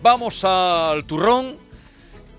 Vamos al turrón,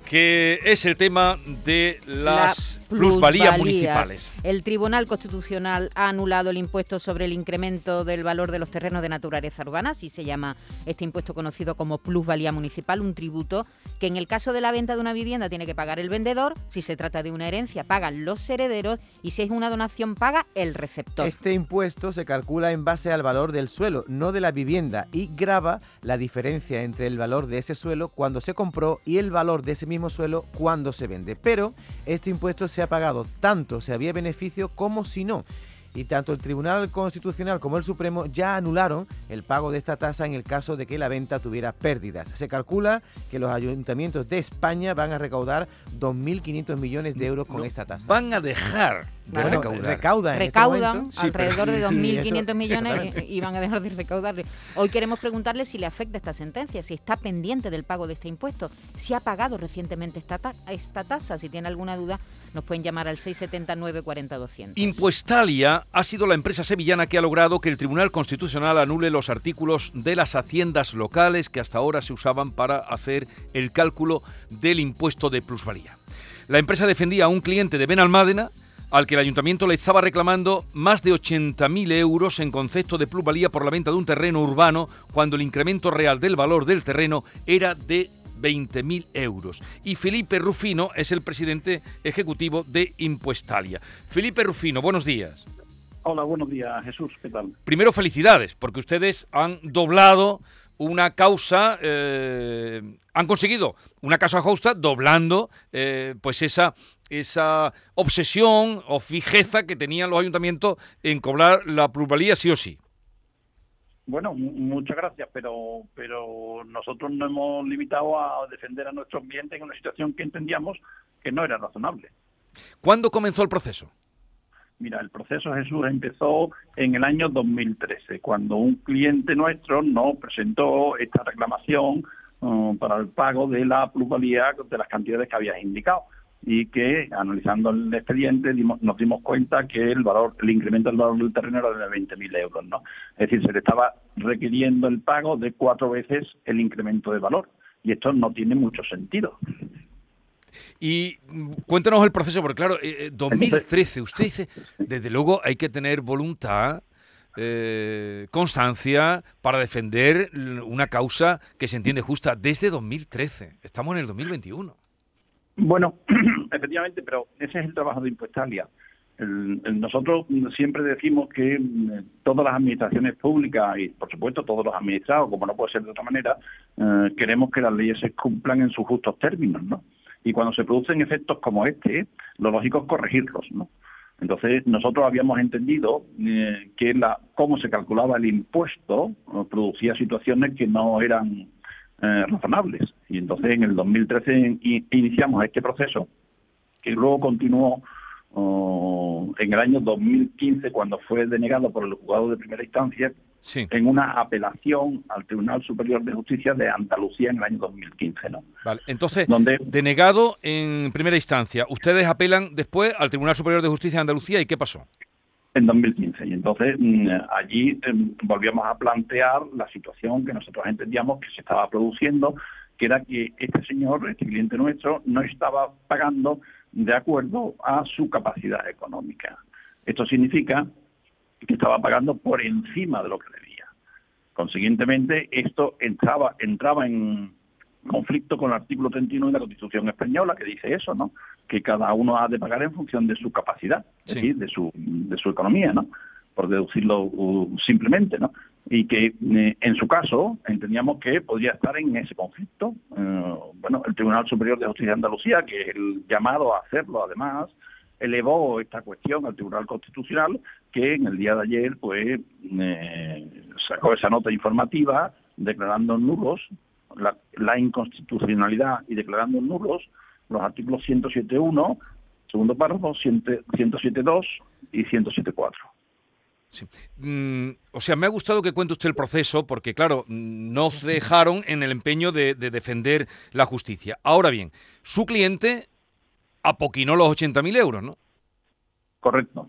que es el tema de las plusvalías municipales. El Tribunal Constitucional ha anulado el impuesto sobre el incremento del valor de los terrenos de naturaleza urbana, así se llama este impuesto conocido como plusvalía municipal, un tributo que en el caso de la venta de una vivienda tiene que pagar el vendedor, si se trata de una herencia pagan los herederos y si es una donación paga el receptor. Este impuesto se calcula en base al valor del suelo, no de la vivienda, y grava la diferencia entre el valor de ese suelo cuando se compró y el valor de ese mismo suelo cuando se vende. Pero este impuesto se ha pagado tanto si había beneficio como si no y tanto el Tribunal Constitucional como el Supremo ya anularon el pago de esta tasa en el caso de que la venta tuviera pérdidas. Se calcula que los ayuntamientos de España van a recaudar 2.500 millones de euros con esta tasa. Van a dejar de recaudar. Recaudan, este alrededor de 2.500 millones y, van a dejar de recaudarle. Hoy queremos preguntarle si le afecta esta sentencia, si está pendiente del pago de este impuesto, si ha pagado recientemente esta, esta tasa. Si tiene alguna duda, nos pueden llamar al 679 40 200. Impuestalia ha sido la empresa sevillana que ha logrado que el Tribunal Constitucional anule los artículos de las haciendas locales que hasta ahora se usaban para hacer el cálculo del impuesto de plusvalía. La empresa defendía a un cliente de Benalmádena al que el ayuntamiento le estaba reclamando más de 80.000 euros en concepto de plusvalía por la venta de un terreno urbano cuando el incremento real del valor del terreno era de 20.000 euros. Y Felipe Rufino es el presidente ejecutivo de Impuestalia. Felipe Rufino, buenos días. Hola, buenos días, Jesús. ¿Qué tal? Primero, felicidades, porque ustedes han doblado una causa, eh, han conseguido una causa justa doblando eh, pues esa, esa obsesión o fijeza que tenían los ayuntamientos en cobrar la plusvalía sí o sí. Bueno, muchas gracias, pero pero nosotros no hemos limitado a defender a nuestros clientes en una situación que entendíamos que no era razonable. ¿Cuándo comenzó el proceso? Mira, el proceso Jesús empezó en el año 2013, cuando un cliente nuestro nos presentó esta reclamación uh, para el pago de la plusvalía de las cantidades que habías indicado y que analizando el expediente nos dimos cuenta que el valor, el incremento del valor del terreno era de 20.000 euros, ¿no? Es decir, se le estaba requiriendo el pago de cuatro veces el incremento de valor y esto no tiene mucho sentido. Y cuéntanos el proceso, porque claro, 2013, eh, usted dice, desde luego hay que tener voluntad, eh, constancia para defender una causa que se entiende justa desde 2013. Estamos en el 2021. Bueno, efectivamente, pero ese es el trabajo de Impuestalia. nosotros siempre decimos que mm, todas las administraciones públicas y, por supuesto, todos los administrados, como no puede ser de otra manera, eh, queremos que las leyes se cumplan en sus justos términos, ¿no? Y cuando se producen efectos como este, lo lógico es corregirlos, ¿no? Entonces, nosotros habíamos entendido eh, que la, cómo se calculaba el impuesto producía situaciones que no eran eh, razonables. Y entonces en el 2013 iniciamos este proceso, que luego continuó oh, en el año 2015, cuando fue denegado por el juzgado de primera instancia, en una apelación al Tribunal Superior de Justicia de Andalucía en el año 2015. ¿no? Vale, entonces, Donde, denegado en primera instancia, ustedes apelan después al Tribunal Superior de Justicia de Andalucía y ¿qué pasó? En 2015. Y entonces mm, allí em, volvíamos a plantear la situación que nosotros entendíamos que se estaba produciendo, que era que este señor, este cliente nuestro, no estaba pagando de acuerdo a su capacidad económica. Esto significa que estaba pagando por encima de lo que debía. Consiguientemente, esto entraba, entraba en, conflicto con el artículo 31 de la Constitución española que dice eso, ¿no? Que cada uno ha de pagar en función de su capacidad, es decir, de su de su economía, ¿no? Por deducirlo uh, simplemente, ¿no? Y que eh, en su caso entendíamos que podría estar en ese conflicto. Eh, bueno, el Tribunal Superior de Justicia de Andalucía, que es el llamado a hacerlo, además, elevó esta cuestión al Tribunal Constitucional, que en el día de ayer, pues, eh, sacó esa nota informativa declarando nulos la, inconstitucionalidad y declarando nulos los artículos 107.1, segundo párrafo, 107.2 y 107.4. Sí. Mm, o sea, me ha gustado que cuente usted el proceso porque, claro, no se dejaron en el empeño de, defender la justicia. Ahora bien, su cliente apoquinó los 80.000 euros, ¿no? Correcto.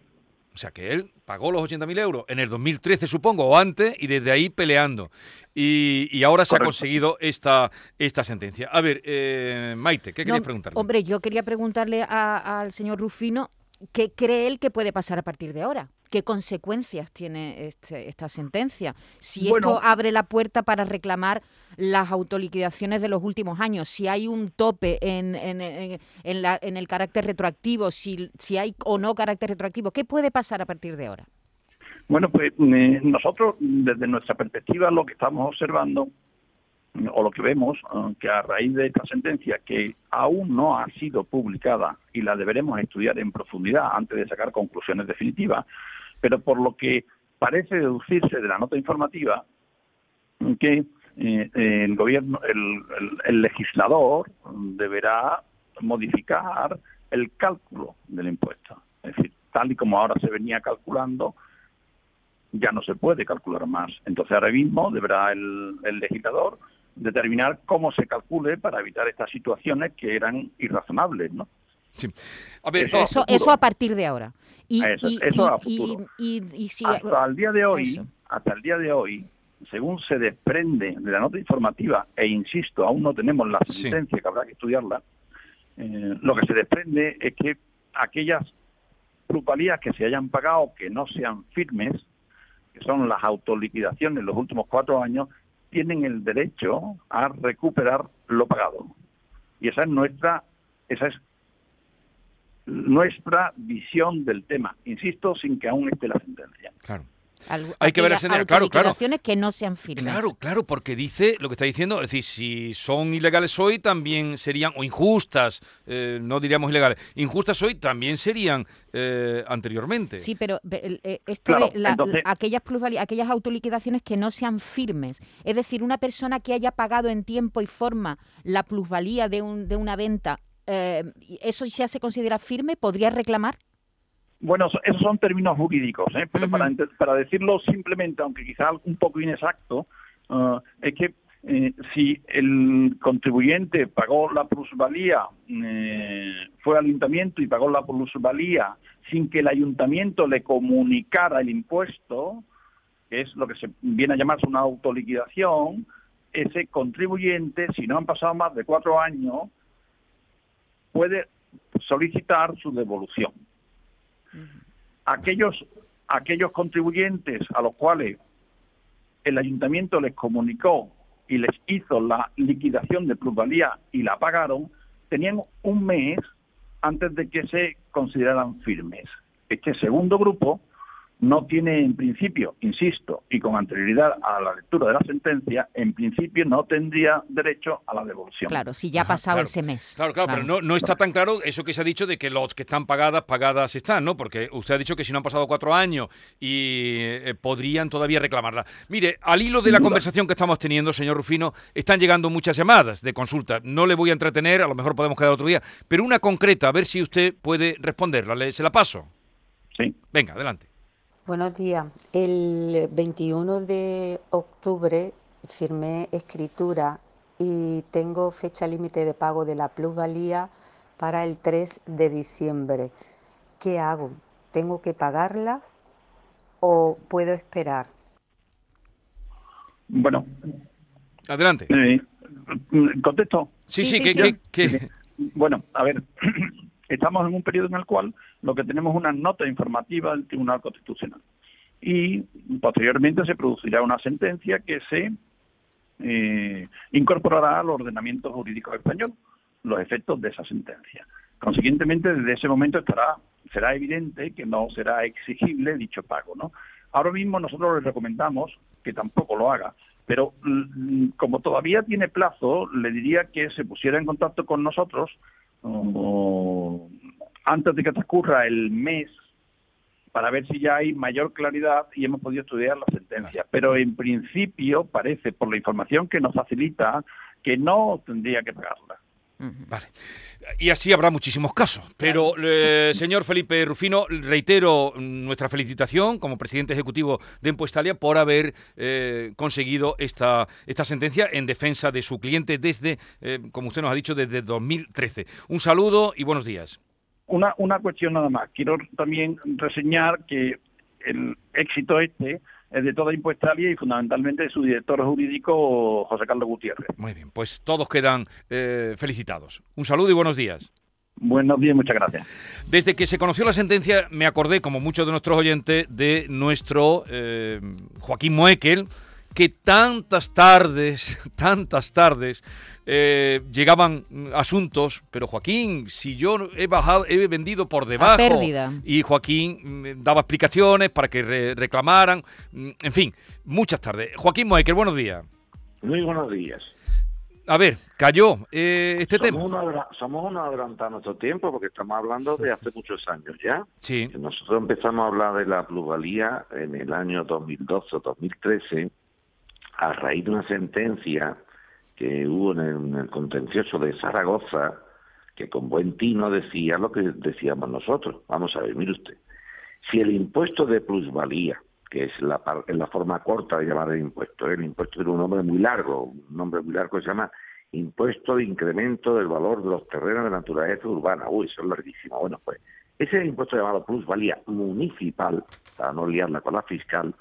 O sea, que él pagó los 80.000 euros en el 2013, supongo, o antes, y desde ahí peleando. Y, ahora se ha conseguido esta, esta sentencia. A ver, eh, Maite, ¿qué querías preguntarle? Hombre, yo quería preguntarle al señor Rufino qué cree él que puede pasar a partir de ahora. ¿Qué consecuencias tiene este, esta sentencia? Si esto abre la puerta para reclamar las autoliquidaciones de los últimos años, si hay un tope en, en, en, el carácter retroactivo, si, si hay o no carácter retroactivo, ¿qué puede pasar a partir de ahora? Bueno, pues eh, nosotros, desde nuestra perspectiva, lo que estamos observando o lo que vemos, eh, que a raíz de esta sentencia, que aún no ha sido publicada y la deberemos estudiar en profundidad antes de sacar conclusiones definitivas, pero por lo que parece deducirse de la nota informativa que eh, el gobierno, el, legislador deberá modificar el cálculo del impuesto. Es decir, tal y como ahora se venía calculando, ya no se puede calcular más. Entonces ahora mismo deberá el, legislador determinar cómo se calcule para evitar estas situaciones que eran irrazonables, ¿no? Sí. A ver, eso, eso, a partir de ahora. Y, eso, y, hasta el día de hoy, hasta el día de hoy, según se desprende de la nota informativa, e insisto, aún no tenemos la sentencia que habrá que estudiarla, eh, lo que se desprende es que aquellas plusvalías que se hayan pagado que no sean firmes, que son las autoliquidaciones en los últimos cuatro años, tienen el derecho a recuperar lo pagado. Y esa es nuestra, esa es nuestra visión del tema, insisto, sin que aún esté la sentencia. Claro. Hay que ver claro, claro. que no sean firmes. Claro, claro, porque dice lo que está diciendo, es decir, si son ilegales hoy también serían, o injustas, eh, no diríamos ilegales, injustas hoy también serían eh, anteriormente. Sí, pero eh, esto aquellas aquellas autoliquidaciones que no sean firmes, es decir, una persona que haya pagado en tiempo y forma la plusvalía de, un, de una venta eh, ¿eso ya se considera firme? ¿Podría reclamar? Bueno, esos son términos jurídicos, ¿eh? pero para, para decirlo simplemente, aunque quizá un poco inexacto, eh, es que eh, si el contribuyente pagó la plusvalía, fue al ayuntamiento y pagó la plusvalía sin que el ayuntamiento le comunicara el impuesto, que es lo que se viene a llamarse una autoliquidación, ese contribuyente, si no han pasado más de cuatro años, puede solicitar su devolución. Aquellos, aquellos contribuyentes a los cuales el ayuntamiento les comunicó y les hizo la liquidación de plusvalía y la pagaron, tenían un mes antes de que se consideraran firmes. Este segundo grupo no tiene en principio, insisto, y con anterioridad a la lectura de la sentencia, en principio no tendría derecho a la devolución. Claro, si ya ha pasado ese mes. Claro, claro, pero no, no está tan claro eso que se ha dicho de que los que están pagadas, pagadas están, ¿no? Porque usted ha dicho que si no han pasado cuatro años y eh, podrían todavía reclamarla. Mire, al hilo de la conversación que estamos teniendo, señor Rufino, están llegando muchas llamadas de consulta. No le voy a entretener, a lo mejor podemos quedar otro día, pero una concreta, a ver si usted puede responderla. ¿Se la paso? Sí. Venga, adelante. Buenos días. El 21 de octubre firmé escritura y tengo fecha límite de pago de la plusvalía para el 3 de diciembre. ¿Qué hago? ¿Tengo que pagarla o puedo esperar? Bueno. Adelante. Eh, ¿Contesto? Sí, sí, que, Bueno, a ver, estamos en un periodo en el cual lo que tenemos es una nota informativa del Tribunal Constitucional. Y posteriormente se producirá una sentencia que se eh, incorporará al ordenamiento jurídico español los efectos de esa sentencia. Consiguientemente, desde ese momento estará será evidente que no será exigible dicho pago. Ahora mismo nosotros le recomendamos que tampoco lo haga, pero mm, como todavía tiene plazo, le diría que se pusiera en contacto con nosotros antes de que transcurra el mes para ver si ya hay mayor claridad y hemos podido estudiar la sentencia. Pero en principio parece, por la información que nos facilita, que no tendría que pagarla. Vale. Y así habrá muchísimos casos. Pero, eh, señor Felipe Rufino, reitero nuestra felicitación como presidente ejecutivo de Empuestalia por haber eh, conseguido esta, esta sentencia en defensa de su cliente desde, eh, como usted nos ha dicho, desde 2013. Un saludo y buenos días. Una, una cuestión nada más. Quiero también reseñar que el éxito este es de toda Impuestalia y fundamentalmente de su director jurídico, José Carlos Gutiérrez. Muy bien, pues todos quedan eh, felicitados. Un saludo y buenos días. Buenos días, muchas gracias. Desde que se conoció la sentencia, me acordé, como muchos de nuestros oyentes, de nuestro eh, Joaquín Moekel, que tantas tardes, tantas tardes, eh, llegaban asuntos, pero Joaquín, si yo he bajado, he vendido por debajo. pérdida. Y Joaquín mm, daba explicaciones para que re- reclamaran. mm, En fin, muchas tardes. Joaquín Moekel, buenos días. Muy buenos días. A ver, cayó eh, este somos, tema. somos unos adelantados a nuestro tiempo porque estamos hablando de hace muchos años ya. Sí, Nosotros empezamos a hablar de la plusvalía en el año 2012 o 2013 a raíz de una sentencia que hubo en el, en contencioso de Zaragoza que con buen tino decía lo que decíamos nosotros. Vamos a ver, mire usted. Si el impuesto de plusvalía, que es la, es la forma corta de llamar el impuesto, ¿eh? el impuesto tiene un nombre muy largo, un nombre muy largo que se llama impuesto de incremento del valor de los terrenos de naturaleza urbana. Uy, eso es larguísimo. Bueno, pues ese impuesto llamado plusvalía municipal, para no liarla con la fiscal,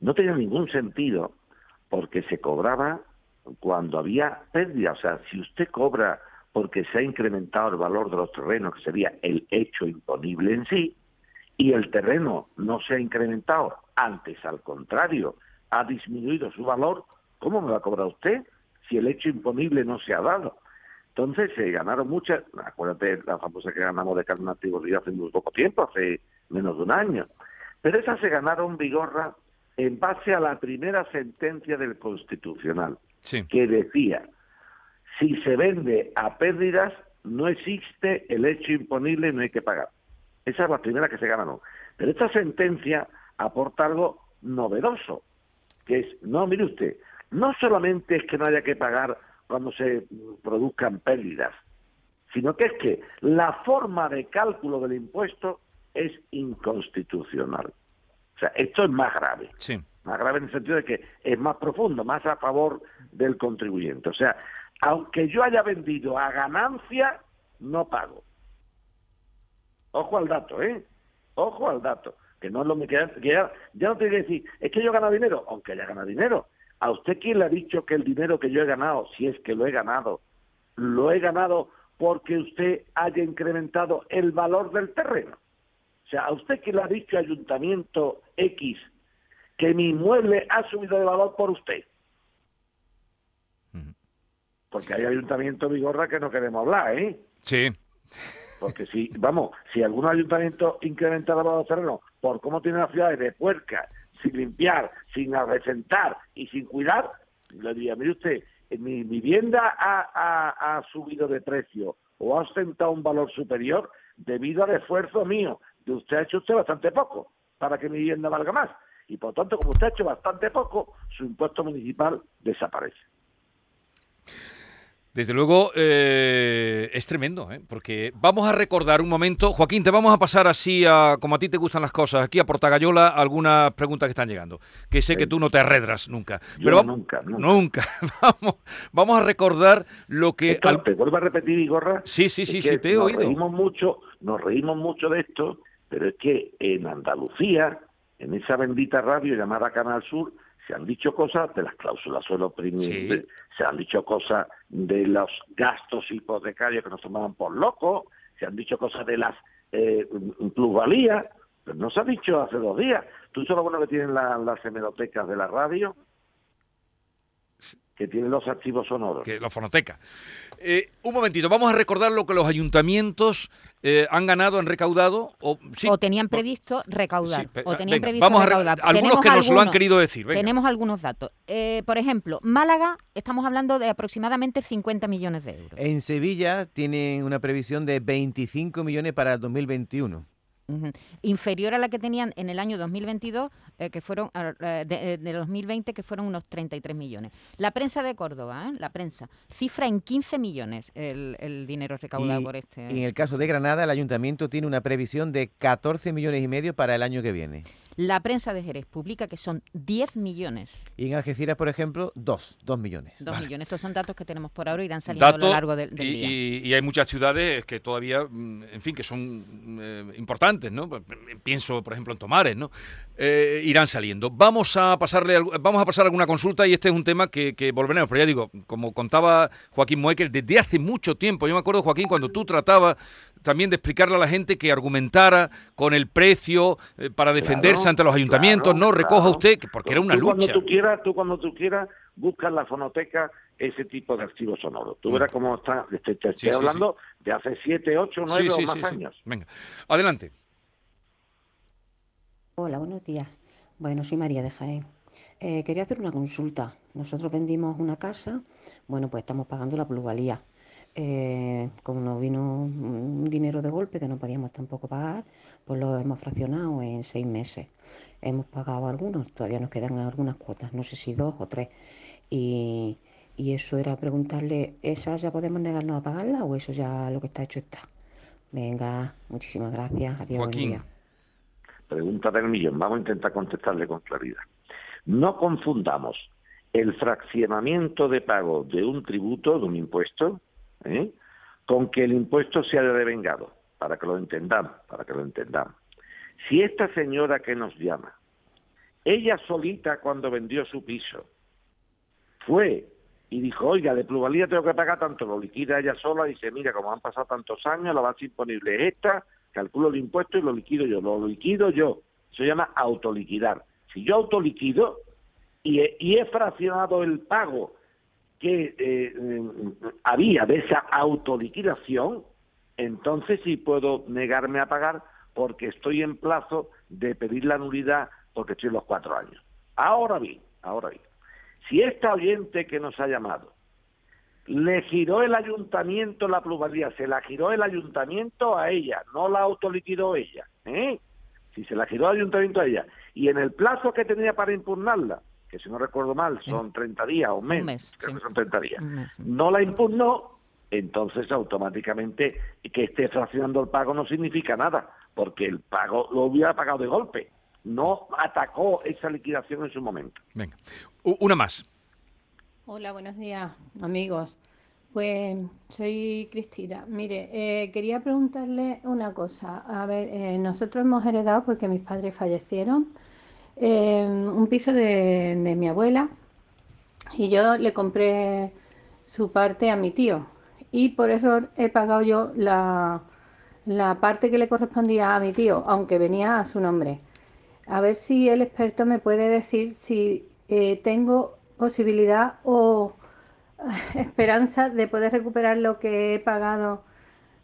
no tenía ningún sentido porque se cobraba cuando había pérdida. O sea, si usted cobra porque se ha incrementado el valor de los terrenos, que sería el hecho imponible en sí, y el terreno no se ha incrementado, antes al contrario, ha disminuido su valor, ¿cómo me va a cobrar usted si el hecho imponible no se ha dado? Entonces se ganaron muchas, acuérdate la famosa que ganamos de carne antigüedad hace muy poco tiempo, hace menos de un año, pero esas se ganaron vigorra en base a la primera sentencia del Constitucional, sí. que decía, si se vende a pérdidas, no existe el hecho imponible y no hay que pagar. Esa es la primera que se ganaron. Pero esta sentencia aporta algo novedoso, que es, no, mire usted, no solamente es que no haya que pagar cuando se produzcan pérdidas, sino que es que la forma de cálculo del impuesto es inconstitucional. O sea, esto es más grave Sí. Más grave en el sentido de que es más profundo, más a favor del contribuyente. O sea, aunque yo haya vendido a ganancia, no pago. Ojo al dato, ¿eh? Ojo al dato. Que no es lo que ya, ya, ya no tiene que decir, es que yo he ganado dinero, aunque haya ganado dinero. ¿A usted quién le ha dicho que el dinero que yo he ganado, si es que lo he ganado, lo he ganado porque usted haya incrementado el valor del terreno? O sea, ¿a usted quién le ha dicho ayuntamiento X que mi inmueble ha subido de valor por usted. Porque hay ayuntamientos Vigorra que no queremos hablar, ¿eh? Sí. Porque si, vamos, si algún ayuntamiento incrementa el valor del terreno por cómo tiene las ciudades de puerca, sin limpiar, sin arrecentar y sin cuidar, le diría, mire usted, mi vivienda ha, ha- ha subido de precio o ha ostentado un valor superior debido al esfuerzo mío. De usted ha hecho usted bastante poco para que mi vivienda valga más. Y por tanto, como usted ha hecho bastante poco, su impuesto municipal desaparece. Desde luego eh, es tremendo, ¿eh? porque vamos a recordar un momento. Joaquín, te vamos a pasar así, a, como a ti te gustan las cosas, aquí a Portagayola, algunas preguntas que están llegando. Que sé que tú no te arredras nunca. Yo Pero nunca, nunca. nunca. vamos, vamos a recordar lo que... Esto, al- te vuelvo a repetir, Igorra. Sí, sí, sí, sí, te he nos oído. Reímos mucho, nos reímos mucho de esto, pero es que en Andalucía, en esa bendita radio llamada Canal Sur, se han dicho cosas de las cláusulas suelo primi- Sí. se han dicho cosas de los gastos hipotecarios que nos tomaban por locos, se han dicho cosas de las eh, plusvalías, pero no se ha dicho hace dos días. ¿Tú sabes lo bueno que tienen la- las hemerotecas de la radio? Que tienen los archivos sonoros. que la fonoteca. Eh, un momentito, vamos a recordar lo que los ayuntamientos eh, han ganado, han recaudado. O, sí, o tenían previsto recaudar. Sí, o tenían venga, previsto vamos a re- recaudar. algunos que nos lo han querido decir. venga. Tenemos algunos datos. Eh, por ejemplo, Málaga, estamos hablando de aproximadamente 50 millones de euros. En Sevilla tienen una previsión de 25 millones para el 2021. Ujú. Inferior a la que tenían en el año 2022, eh, que fueron ah, eh, de, eh, de 2020, que fueron unos 33 millones. La prensa de Córdoba, ¿eh? la prensa, cifra en 15 millones el, el dinero recaudado Y por este. En el caso de Granada, el ayuntamiento tiene una previsión de 14 millones y medio para el año que viene. La prensa de Jerez publica que son 10 millones. Y en Algeciras, por ejemplo, 2, 2 millones. 2 millones. Estos son datos que tenemos por ahora, irán saliendo a lo largo del, día. Y, hay muchas ciudades que todavía, mm, en fin, que son eh, importantes, ¿no? Pienso, por ejemplo, en Tomares, ¿no? Eh, irán saliendo. Vamos a pasarle, vamos a pasar alguna consulta y este es un tema que, que volveremos. Pero ya digo, como contaba Joaquín Moekel, desde hace mucho tiempo, yo me acuerdo, Joaquín, cuando tú tratabas también de explicarle a la gente que argumentara con el precio eh, para defenderse ante los ayuntamientos, no recoja usted, porque era una tú lucha. Cuando tú quieras, tú cuando tú quieras, buscas en la fonoteca ese tipo de archivos sonoros. Tú mm. verás cómo está, te, estoy hablando de hace 7, 8, 9 o más años. Venga, adelante. Hola, buenos días. Bueno, soy María de Jaén. Eh, quería hacer una consulta. Nosotros vendimos una casa, bueno, pues estamos pagando la plusvalía. Eh, como nos vino un dinero de golpe que no podíamos tampoco pagar, pues lo hemos fraccionado en seis meses. Hemos pagado algunos, todavía nos quedan algunas cuotas, no sé si dos o tres. Y, eso era preguntarle, ¿esas ya podemos negarnos a pagarla o eso ya lo que está hecho está? Venga, muchísimas gracias. Adiós, buen día. Pregunta del millón, vamos a intentar contestarle con claridad. No confundamos el fraccionamiento de pago de un tributo, de un impuesto, ¿eh? con que el impuesto se haya devengado, para que lo entendamos, para que lo entendamos. Si esta señora que nos llama, ella solita cuando vendió su piso, fue y dijo, oiga, de pluralidad tengo que pagar tanto, lo liquida ella sola, dice, mira, como han pasado tantos años, la base imponible es esta, calculo el impuesto y lo liquido yo, lo liquido yo. Se llama autoliquidar. Si yo autoliquido y y he fraccionado el pago que eh, había de esa autoliquidación, entonces sí puedo negarme a pagar porque estoy en plazo de pedir la nulidad porque estoy en los cuatro años. Ahora bien, ahora bien, si esta oyente que nos ha llamado le giró el ayuntamiento la plusvalía, se la giró el ayuntamiento a ella, no la autoliquidó ella, ¿eh? Si se la giró el ayuntamiento a ella y en el plazo que tenía para impugnarla que si no recuerdo mal son 30 días o menos, mes, creo que son 30 días, no la impugnó, entonces automáticamente que esté fraccionando el pago no significa nada, porque el pago lo hubiera pagado de golpe, no atacó esa liquidación en su momento. Venga, una más. Hola, buenos días, amigos. Pues soy Cristina. Mire, eh, quería preguntarle una cosa. A ver, eh, nosotros hemos heredado porque mis padres fallecieron un piso de, mi abuela y yo le compré su parte a mi tío y por error he pagado yo la, la parte que le correspondía a mi tío, aunque venía a su nombre. A ver si el experto me puede decir si eh, tengo posibilidad o esperanza de poder recuperar lo que he pagado,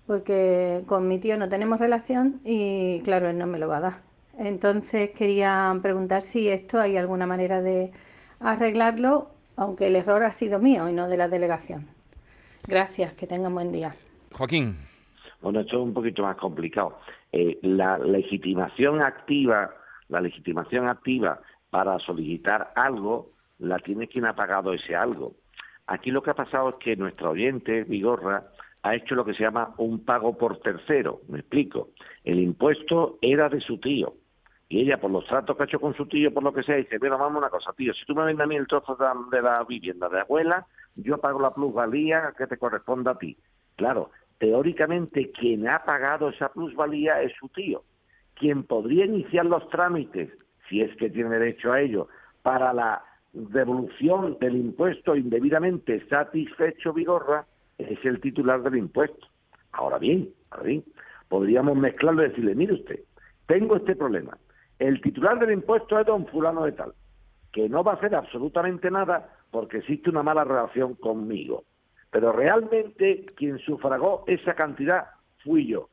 porque con mi tío no tenemos relación y claro, él no me lo va a dar. Entonces quería preguntar si esto hay alguna manera de arreglarlo, aunque el error ha sido mío y no de la delegación. Gracias, que tengan buen día. Joaquín. Bueno, esto es un poquito más complicado. Eh, la legitimación activa, la legitimación activa para solicitar algo, la tiene quien ha pagado ese algo. Aquí lo que ha pasado es que nuestra oyente, Vigorra, ha hecho lo que se llama un pago por tercero. Me explico. El impuesto era de su tío y ella, por los tratos que ha hecho con su tío, por lo que sea, dice, bueno, vamos una cosa, tío, si tú me vendes a mí el trozo de la vivienda de abuela, yo pago la plusvalía que te corresponda a ti. Claro, teóricamente quien ha pagado esa plusvalía es su tío. Quien podría iniciar los trámites, si es que tiene derecho a ello, para la devolución del impuesto indebidamente satisfecho Vigorra, es el titular del impuesto. Ahora bien, ahora bien, podríamos mezclarlo y decirle, mire usted, tengo este problema, el titular del impuesto es don fulano de tal, que no va a hacer absolutamente nada porque existe una mala relación conmigo. Pero realmente quien sufragó esa cantidad fui yo.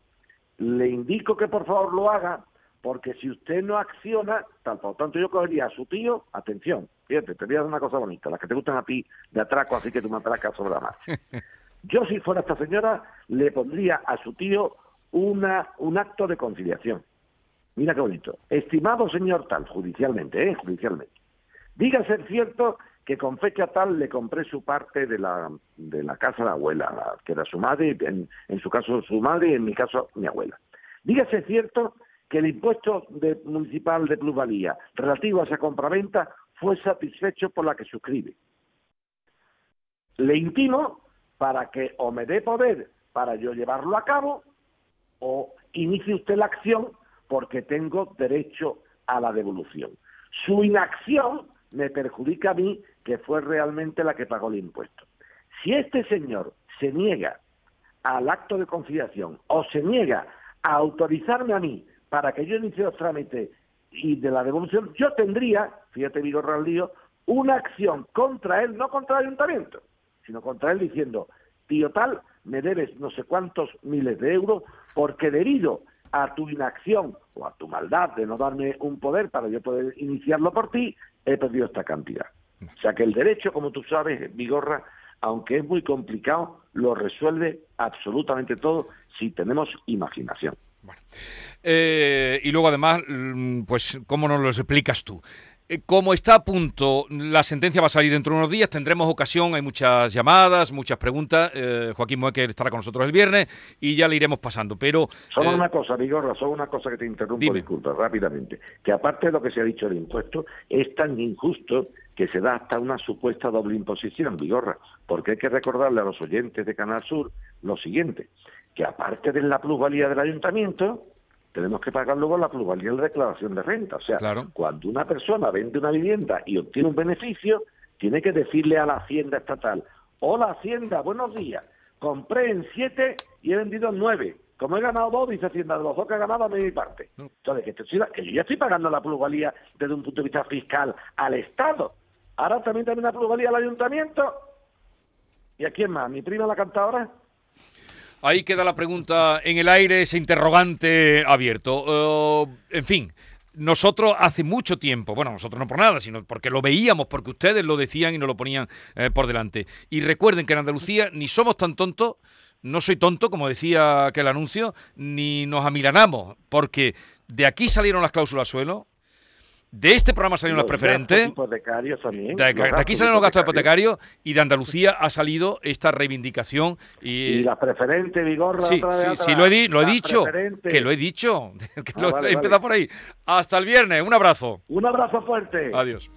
Le indico que por favor lo haga, porque si usted no acciona, tal por tanto yo cogería a su tío, atención, fíjate, te voy a dar una cosa bonita, las que te gustan a ti de atraco, así que tú me atracas sobre la marcha. Yo si fuera esta señora, le pondría a su tío una, un acto de conciliación. Mira qué bonito. Estimado señor tal, judicialmente, ¿eh? Judicialmente. Diga ser cierto que con fecha tal le compré su parte de la, de la casa de la abuela, que era su madre, en, en su caso su madre y en mi caso mi abuela. Dígase cierto que el impuesto de, municipal de plusvalía relativo a esa compraventa fue satisfecho por la que suscribe. Le intimo para que o me dé poder para yo llevarlo a cabo o inicie usted la acción porque tengo derecho a la devolución. Su inacción me perjudica a mí, que fue realmente la que pagó el impuesto. Si este señor se niega al acto de conciliación o se niega a autorizarme a mí para que yo inicie los trámites y de la devolución, yo tendría, fíjate Vigo Raldío, una acción contra él, no contra el ayuntamiento, sino contra él diciendo, tío tal, me debes no sé cuántos miles de euros porque debido a tu inacción o a tu maldad de no darme un poder para yo poder iniciarlo por ti, he perdido esta cantidad. O sea que el derecho, como tú sabes, Vigorra, aunque es muy complicado, lo resuelve absolutamente todo si tenemos imaginación. Eh, y luego además, mm, pues, ¿cómo nos lo explicas tú? Eh, como está a punto, la sentencia va a salir dentro de unos días, tendremos ocasión, hay muchas llamadas, muchas preguntas. Eh, Joaquín Moecker estará con nosotros el viernes y ya le iremos pasando. Pero solo una cosa, Vigorra, solo una cosa que te interrumpo, disculpa, rápidamente. Que aparte de lo que se ha dicho del impuesto, es tan injusto que se da hasta una supuesta doble imposición, Vigorra, porque hay que recordarle a los oyentes de Canal Sur lo siguiente, que aparte de la plusvalía del ayuntamiento, tenemos que pagar luego la plusvalía de la declaración de renta. O sea, cuando una persona vende una vivienda y obtiene un beneficio, tiene que decirle a la Hacienda estatal, hola Hacienda, buenos días, compré en siete y he vendido en nueve. Como he ganado dos, dice Hacienda, de los dos que he ganado, a mi parte. Entonces, que, que yo ya estoy pagando la plusvalía desde un punto de vista fiscal al Estado. Ahora también también la plusvalía al ayuntamiento. ¿Y a quién más? ¿Mi prima la cantadora? Ahí queda la pregunta en el aire, ese interrogante abierto. Eh, en fin, nosotros hace mucho tiempo, bueno, nosotros no por nada, sino porque lo veíamos, porque ustedes lo decían y nos lo ponían eh, por delante. Y recuerden que en Andalucía ni somos tan tontos, no soy tonto, como decía aquel anuncio, ni nos amilanamos, porque de aquí salieron las cláusulas suelo, de este programa salieron las preferentes. De, aquí salieron los gastos hipotecarios y de Andalucía ha salido esta reivindicación. Y, las preferentes, Vigorra. Sí, sí, sí, lo he, lo he dicho. Que lo he dicho. Que ah, lo, he empezado por ahí. Hasta el viernes. Un abrazo. Un abrazo fuerte. Adiós.